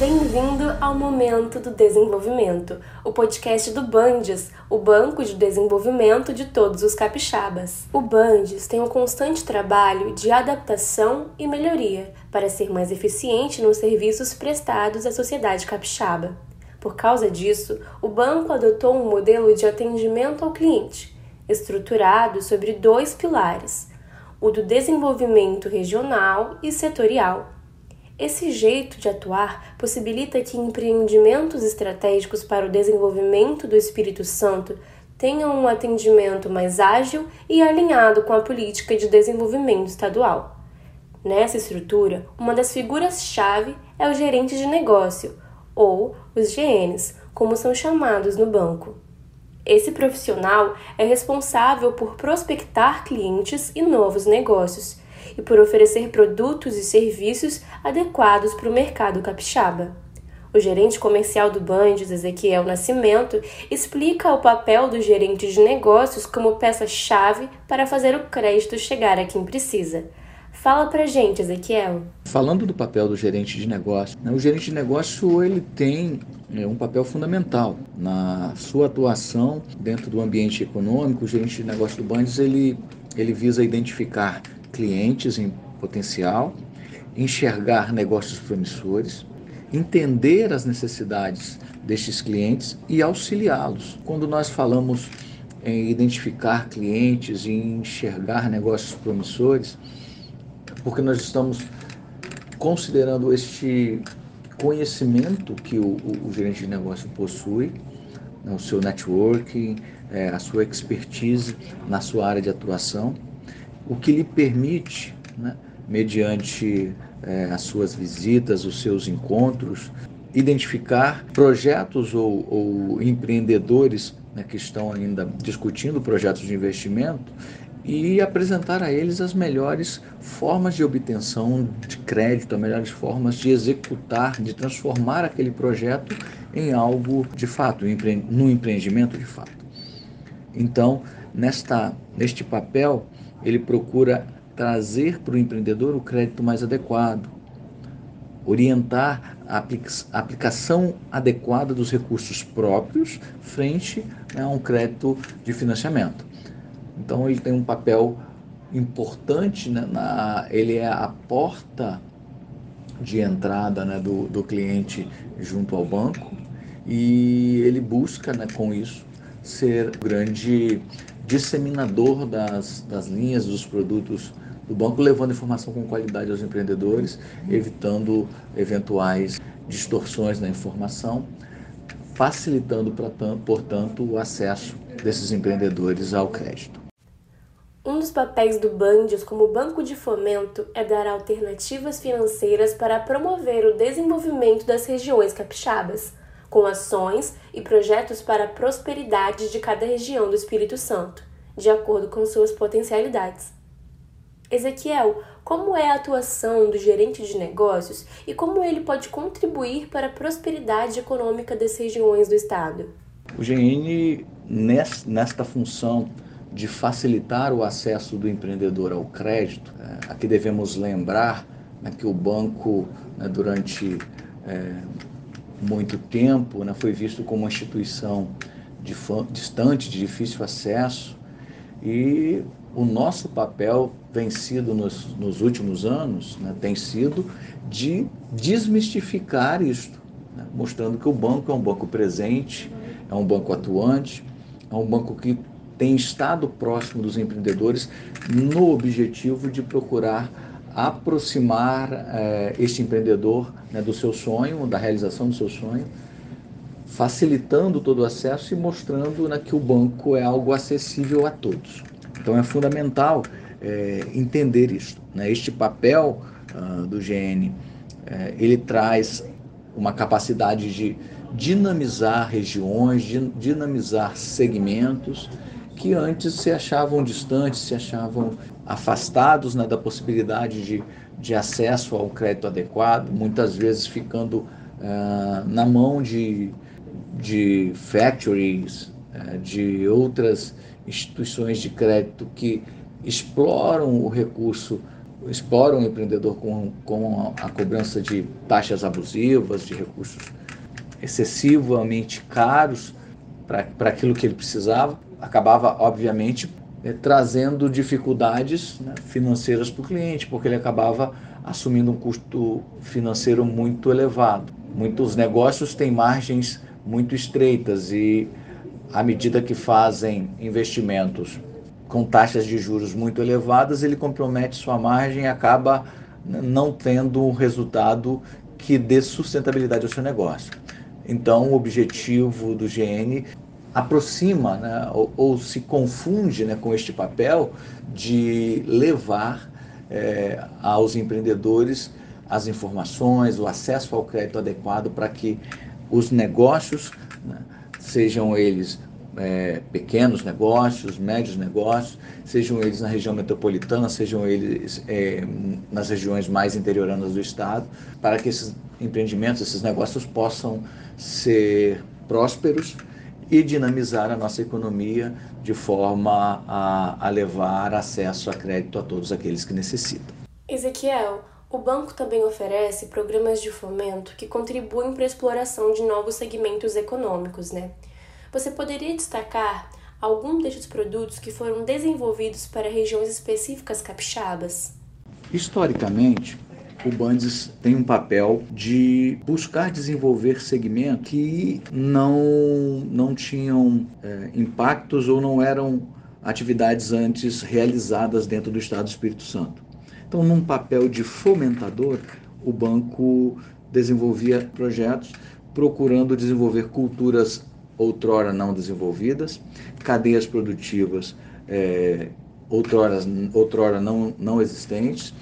Bem-vindo ao Momento do Desenvolvimento, o podcast do Bandes, o Banco de Desenvolvimento de todos os capixabas. O Bandes tem um constante trabalho de adaptação e melhoria para ser mais eficiente nos serviços prestados à sociedade capixaba. Por causa disso, o banco adotou um modelo de atendimento ao cliente, estruturado sobre dois pilares: o do desenvolvimento regional e setorial esse jeito de atuar possibilita que empreendimentos estratégicos para o desenvolvimento do Espírito Santo tenham um atendimento mais ágil e alinhado com a política de desenvolvimento estadual. Nessa estrutura, uma das figuras-chave é o gerente de negócio, ou os GNs, como são chamados no banco. Esse profissional é responsável por prospectar clientes e novos negócios e por oferecer produtos e serviços adequados para o mercado capixaba. O gerente comercial do Bandes, Ezequiel Nascimento, explica o papel do gerente de negócios como peça-chave para fazer o crédito chegar a quem precisa. Fala pra gente, Ezequiel. Falando do papel do gerente de negócio, né, o gerente de negócio ele tem né, um papel fundamental na sua atuação dentro do ambiente econômico. O gerente de negócio do Bandes ele, ele visa identificar clientes em potencial, enxergar negócios promissores, entender as necessidades destes clientes e auxiliá-los. Quando nós falamos em identificar clientes e enxergar negócios promissores, porque nós estamos considerando este conhecimento que o, o, o gerente de negócio possui, né, o seu networking, é, a sua expertise na sua área de atuação, o que lhe permite, né, mediante é, as suas visitas, os seus encontros, identificar projetos ou, ou empreendedores né, que estão ainda discutindo projetos de investimento e apresentar a eles as melhores formas de obtenção de crédito, as melhores formas de executar, de transformar aquele projeto em algo de fato, num empreendimento de fato. Então, nesta, neste papel, ele procura trazer para o empreendedor o crédito mais adequado, orientar a aplicação adequada dos recursos próprios frente a um crédito de financiamento. Então ele tem um papel importante, né, na, ele é a porta de entrada né, do, do cliente junto ao banco e ele busca né, com isso ser grande disseminador das, das linhas, dos produtos do banco, levando informação com qualidade aos empreendedores, evitando eventuais distorções na informação, facilitando, portanto, o acesso desses empreendedores ao crédito. Um dos papéis do Bandes como banco de fomento é dar alternativas financeiras para promover o desenvolvimento das regiões capixabas com ações e projetos para a prosperidade de cada região do Espírito Santo, de acordo com suas potencialidades. Ezequiel, como é a atuação do gerente de negócios e como ele pode contribuir para a prosperidade econômica das regiões do Estado? O GN, nesta função de facilitar o acesso do empreendedor ao crédito, é, aqui devemos lembrar né, que o banco, né, durante é, muito tempo, né, foi visto como uma instituição distante, de difícil acesso, e o nosso papel vem sido nos, nos últimos anos, né, tem sido de desmistificar isto, né, mostrando que o banco é um banco presente, é um banco atuante, é um banco que tem estado próximo dos empreendedores no objetivo de procurar aproximar é, este empreendedor né, do seu sonho, da realização do seu sonho, facilitando todo o acesso e mostrando né, que o banco é algo acessível a todos. Então é fundamental é, entender isso. Né? Este papel uh, do GN, é, ele traz uma capacidade de dinamizar regiões, dinamizar segmentos que antes se achavam distantes, se achavam afastados né, da possibilidade de, de acesso ao crédito adequado, muitas vezes ficando uh, na mão de, de factories, uh, de outras instituições de crédito que exploram o recurso exploram o empreendedor com, com a cobrança de taxas abusivas, de recursos excessivamente caros para aquilo que ele precisava, acabava, obviamente, é, trazendo dificuldades né, financeiras para o cliente, porque ele acabava assumindo um custo financeiro muito elevado. Muitos negócios têm margens muito estreitas e, à medida que fazem investimentos com taxas de juros muito elevadas, ele compromete sua margem e acaba não tendo um resultado que dê sustentabilidade ao seu negócio. Então, o objetivo do GN aproxima né, ou, ou, se confunde né, com este papel de levar é, aos empreendedores as informações, o acesso ao crédito adequado para que os negócios, né, sejam eles é, pequenos negócios, médios negócios, sejam eles na região metropolitana, sejam eles é, nas regiões mais interioranas do estado, para que esses empreendimentos, esses negócios possam ser prósperos e dinamizar a nossa economia de forma a, a levar acesso a crédito a todos aqueles que necessitam. Ezequiel, o banco também oferece programas de fomento que contribuem para a exploração de novos segmentos econômicos, né? Você poderia destacar algum desses produtos que foram desenvolvidos para regiões específicas capixabas? Historicamente, o Bandes tem um papel de buscar desenvolver segmentos que não, não tinham é, impactos ou não eram atividades antes realizadas dentro do Estado do Espírito Santo. Então, num papel de fomentador, o banco desenvolvia projetos procurando desenvolver culturas outrora não desenvolvidas, cadeias produtivas é, outrora, outrora não, não existentes,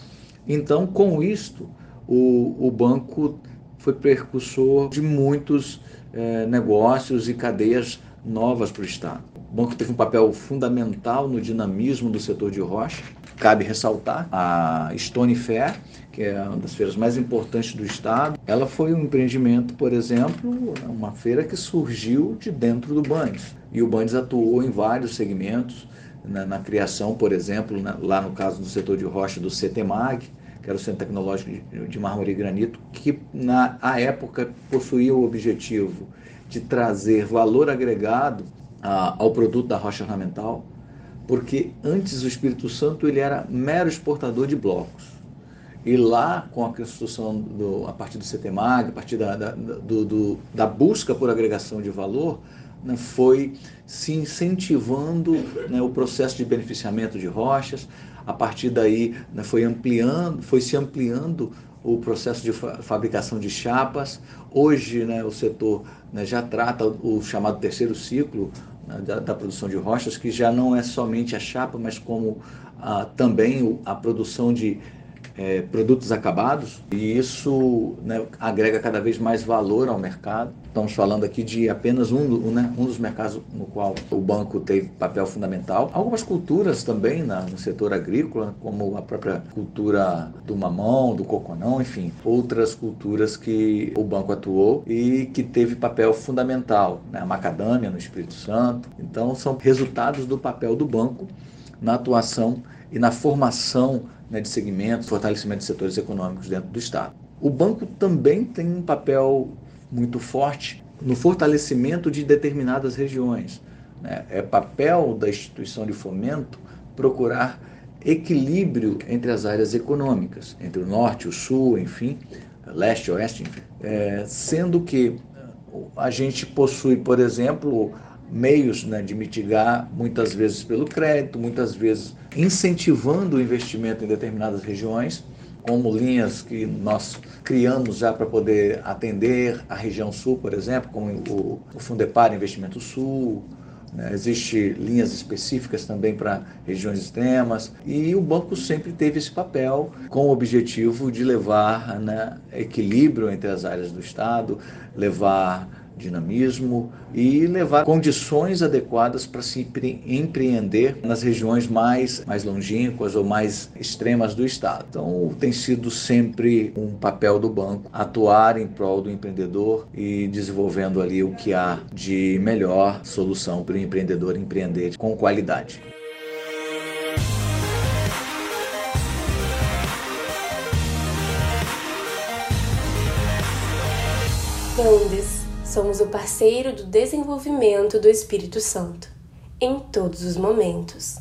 então, com isto, o, o banco foi precursor de muitos é, negócios e cadeias novas para o Estado. O banco teve um papel fundamental no dinamismo do setor de rocha. Cabe ressaltar a Stone Fair, que é uma das feiras mais importantes do estado. Ela foi um empreendimento, por exemplo, uma feira que surgiu de dentro do Bandes. E o Bandes atuou em vários segmentos, na, na criação, por exemplo, na, lá no caso do setor de rocha do CETEMAG, que era o Centro Tecnológico de, Mármore e Granito, que na a época possuía o objetivo de trazer valor agregado a, ao produto da rocha ornamental, porque antes o Espírito Santo ele era mero exportador de blocos. E lá, com a construção, do, a partir do CETEMAG, a partir da, da, do, do, da busca por agregação de valor, né, foi se incentivando né, o processo de beneficiamento de rochas, a partir daí né, foi ampliando, foi se ampliando o processo de fa fabricação de chapas. Hoje né, o setor né, já trata o chamado terceiro ciclo né, da, da, produção de rochas, que já não é somente a chapa, mas como ah, também a produção de é, produtos acabados e isso né, agrega cada vez mais valor ao mercado. Estamos falando aqui de apenas um, né, um dos mercados no qual o banco teve papel fundamental. Algumas culturas também na, no setor agrícola, como a própria cultura do mamão, do coconão, enfim, outras culturas que o banco atuou e que teve papel fundamental, né, a macadâmia no Espírito Santo. Então, são resultados do papel do banco na atuação e na formação né, de segmentos, fortalecimento de setores econômicos dentro do Estado. O banco também tem um papel muito forte no fortalecimento de determinadas regiões. Né? É papel da instituição de fomento procurar equilíbrio entre as áreas econômicas, entre o norte, o sul, enfim, leste, oeste, enfim. É, sendo que a gente possui, por exemplo, meios né, de mitigar, muitas vezes pelo crédito, muitas vezes incentivando o investimento em determinadas regiões, como linhas que nós criamos já para poder atender a região sul, por exemplo, como o, o Fundepar Investimento Sul, né? Existem linhas específicas também para regiões extremas e o banco sempre teve esse papel com o objetivo de levar né, equilíbrio entre as áreas do Estado, levar dinamismo e levar condições adequadas para se empreender nas regiões mais, mais longínquas ou mais extremas do Estado. Então, tem sido sempre um papel do banco atuar em prol do empreendedor e desenvolvendo ali o que há de melhor solução para o empreendedor empreender com qualidade. Bom, somos o parceiro do desenvolvimento do Espírito Santo, em todos os momentos.